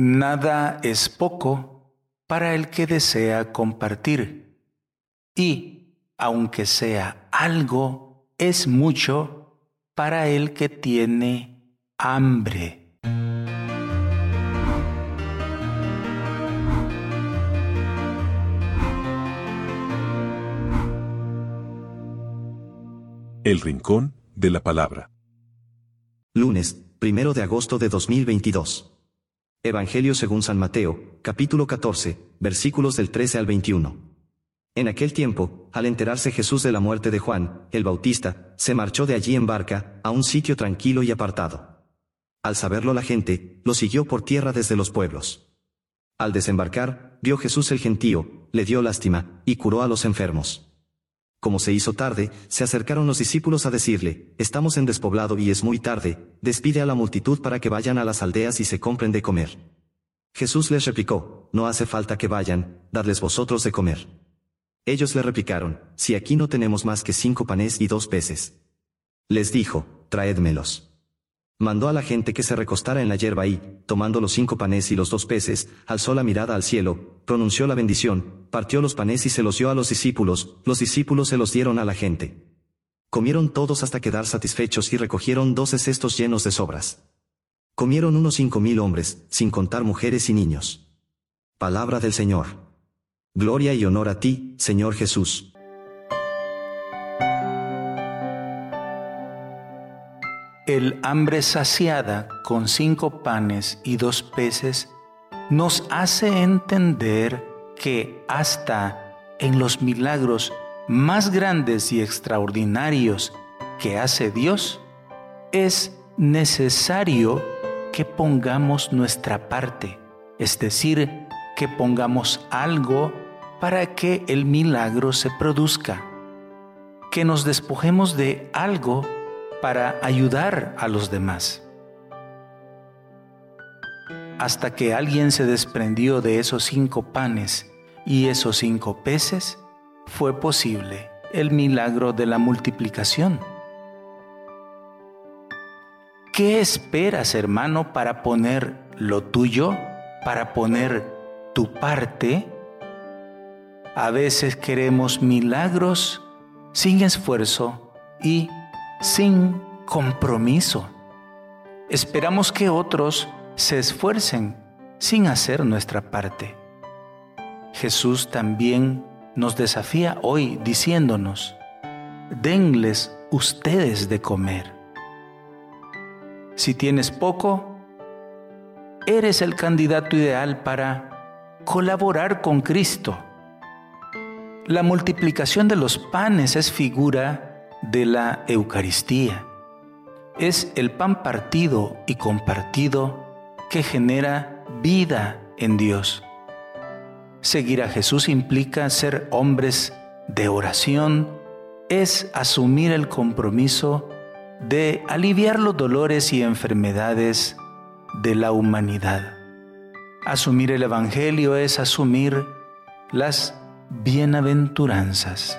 Nada es poco para el que desea compartir. Y, aunque sea algo, es mucho para el que tiene hambre. El Rincón de la Palabra. Lunes, primero de agosto de 2022. Evangelio según San Mateo, capítulo 14, versículos del 13 al 21. En aquel tiempo, al enterarse Jesús de la muerte de Juan, el Bautista, se marchó de allí en barca, a un sitio tranquilo y apartado. Al saberlo la gente, lo siguió por tierra desde los pueblos. Al desembarcar, vio Jesús el gentío, le dio lástima, y curó a los enfermos. Como se hizo tarde, se acercaron los discípulos a decirle, Estamos en despoblado y es muy tarde, despide a la multitud para que vayan a las aldeas y se compren de comer. Jesús les replicó, No hace falta que vayan, dadles vosotros de comer. Ellos le replicaron, Si aquí no tenemos más que cinco panes y dos peces. Les dijo, Traédmelos. Mandó a la gente que se recostara en la hierba y, tomando los cinco panes y los dos peces, alzó la mirada al cielo, pronunció la bendición, partió los panes y se los dio a los discípulos, los discípulos se los dieron a la gente. Comieron todos hasta quedar satisfechos y recogieron doce cestos llenos de sobras. Comieron unos cinco mil hombres, sin contar mujeres y niños. Palabra del Señor. Gloria y honor a ti, Señor Jesús. El hambre saciada con cinco panes y dos peces nos hace entender que hasta en los milagros más grandes y extraordinarios que hace Dios, es necesario que pongamos nuestra parte, es decir, que pongamos algo para que el milagro se produzca, que nos despojemos de algo para ayudar a los demás. Hasta que alguien se desprendió de esos cinco panes y esos cinco peces, fue posible el milagro de la multiplicación. ¿Qué esperas, hermano, para poner lo tuyo, para poner tu parte? A veces queremos milagros sin esfuerzo y sin compromiso. Esperamos que otros se esfuercen sin hacer nuestra parte. Jesús también nos desafía hoy diciéndonos, denles ustedes de comer. Si tienes poco, eres el candidato ideal para colaborar con Cristo. La multiplicación de los panes es figura de la Eucaristía. Es el pan partido y compartido que genera vida en Dios. Seguir a Jesús implica ser hombres de oración, es asumir el compromiso de aliviar los dolores y enfermedades de la humanidad. Asumir el Evangelio es asumir las bienaventuranzas.